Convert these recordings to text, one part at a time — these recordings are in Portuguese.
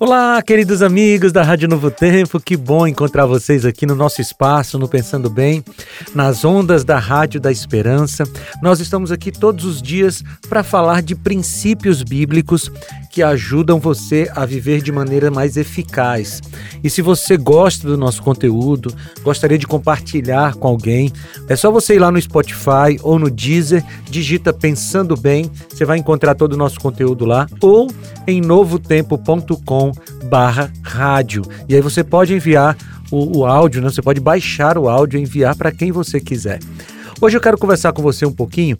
Olá, queridos amigos da Rádio Novo Tempo, que bom encontrar vocês aqui no nosso espaço, no Pensando Bem, nas ondas da Rádio da Esperança. Nós estamos aqui todos os dias para falar de princípios bíblicos que ajudam você a viver de maneira mais eficaz. E se você gosta do nosso conteúdo, gostaria de compartilhar com alguém, é só você ir lá no Spotify ou no Deezer, digita Pensando Bem, você vai encontrar todo o nosso conteúdo lá, ou em novotempo.com barra rádio. E aí você pode enviar o, o áudio, né? você pode baixar o áudio e enviar para quem você quiser. Hoje eu quero conversar com você um pouquinho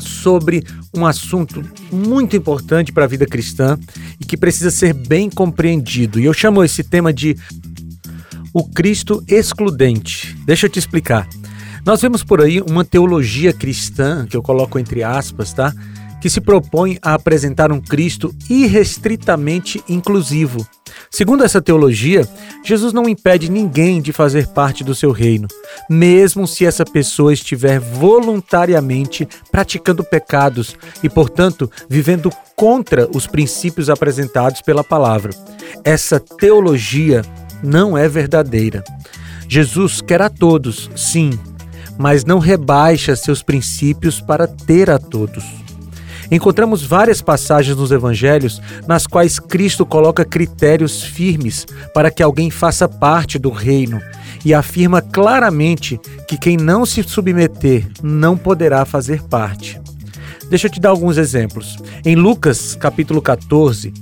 sobre um assunto muito importante para a vida cristã e que precisa ser bem compreendido. E eu chamo esse tema de o Cristo excludente. Deixa eu te explicar. Nós vemos por aí uma teologia cristã, que eu coloco entre aspas, tá? Que se propõe a apresentar um Cristo irrestritamente inclusivo. Segundo essa teologia, Jesus não impede ninguém de fazer parte do seu reino, mesmo se essa pessoa estiver voluntariamente praticando pecados e, portanto, vivendo contra os princípios apresentados pela palavra. Essa teologia não é verdadeira. Jesus quer a todos, sim, mas não rebaixa seus princípios para ter a todos. Encontramos várias passagens nos evangelhos nas quais Cristo coloca critérios firmes para que alguém faça parte do reino e afirma claramente que quem não se submeter não poderá fazer parte. Deixa eu te dar alguns exemplos. Em Lucas, capítulo 14,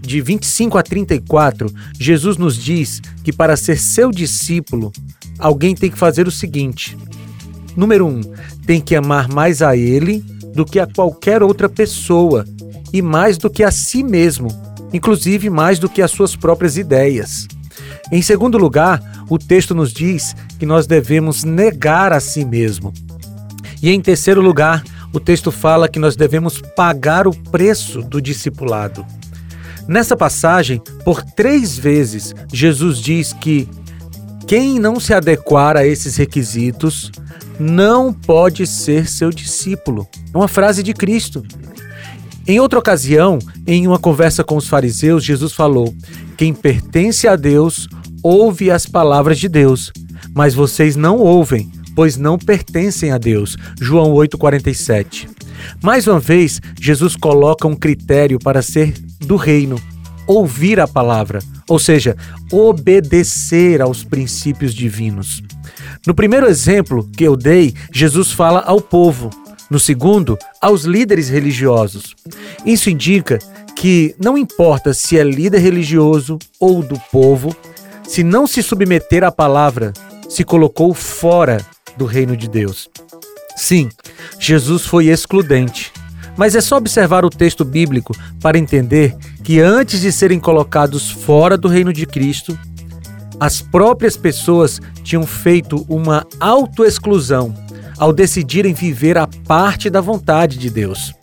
de 25 a 34, Jesus nos diz que para ser seu discípulo, alguém tem que fazer o seguinte: número um, tem que amar mais a ele do que a qualquer outra pessoa e mais do que a si mesmo, inclusive mais do que as suas próprias ideias. Em segundo lugar, o texto nos diz que nós devemos negar a si mesmo. E em terceiro lugar, o texto fala que nós devemos pagar o preço do discipulado. Nessa passagem, por três vezes, Jesus diz que quem não se adequar a esses requisitos não pode ser seu discípulo. É uma frase de Cristo. Em outra ocasião, em uma conversa com os fariseus, Jesus falou: Quem pertence a Deus ouve as palavras de Deus, mas vocês não ouvem, pois não pertencem a Deus. João 8,47. Mais uma vez, Jesus coloca um critério para ser do reino: ouvir a palavra, ou seja, obedecer aos princípios divinos. No primeiro exemplo que eu dei, Jesus fala ao povo. No segundo, aos líderes religiosos. Isso indica que não importa se é líder religioso ou do povo, se não se submeter à palavra, se colocou fora do reino de Deus. Sim, Jesus foi excludente. Mas é só observar o texto bíblico para entender que antes de serem colocados fora do reino de Cristo, as próprias pessoas tinham feito uma autoexclusão ao decidirem viver a parte da vontade de Deus.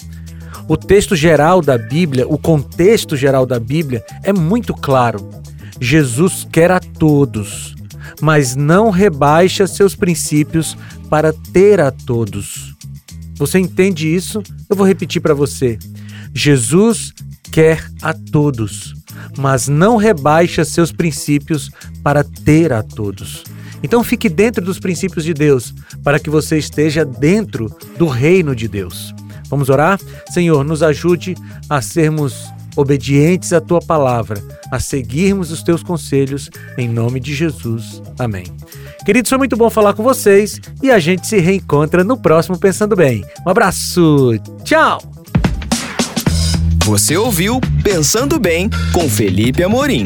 O texto geral da Bíblia, o contexto geral da Bíblia é muito claro. Jesus quer a todos, mas não rebaixa seus princípios para ter a todos. Você entende isso? Eu vou repetir para você. Jesus quer a todos, mas não rebaixa seus princípios para ter a todos. Então fique dentro dos princípios de Deus, para que você esteja dentro do reino de Deus. Vamos orar? Senhor, nos ajude a sermos obedientes à tua palavra, a seguirmos os teus conselhos, em nome de Jesus. Amém. Queridos, foi muito bom falar com vocês e a gente se reencontra no próximo Pensando Bem. Um abraço, tchau! Você ouviu Pensando Bem com Felipe Amorim.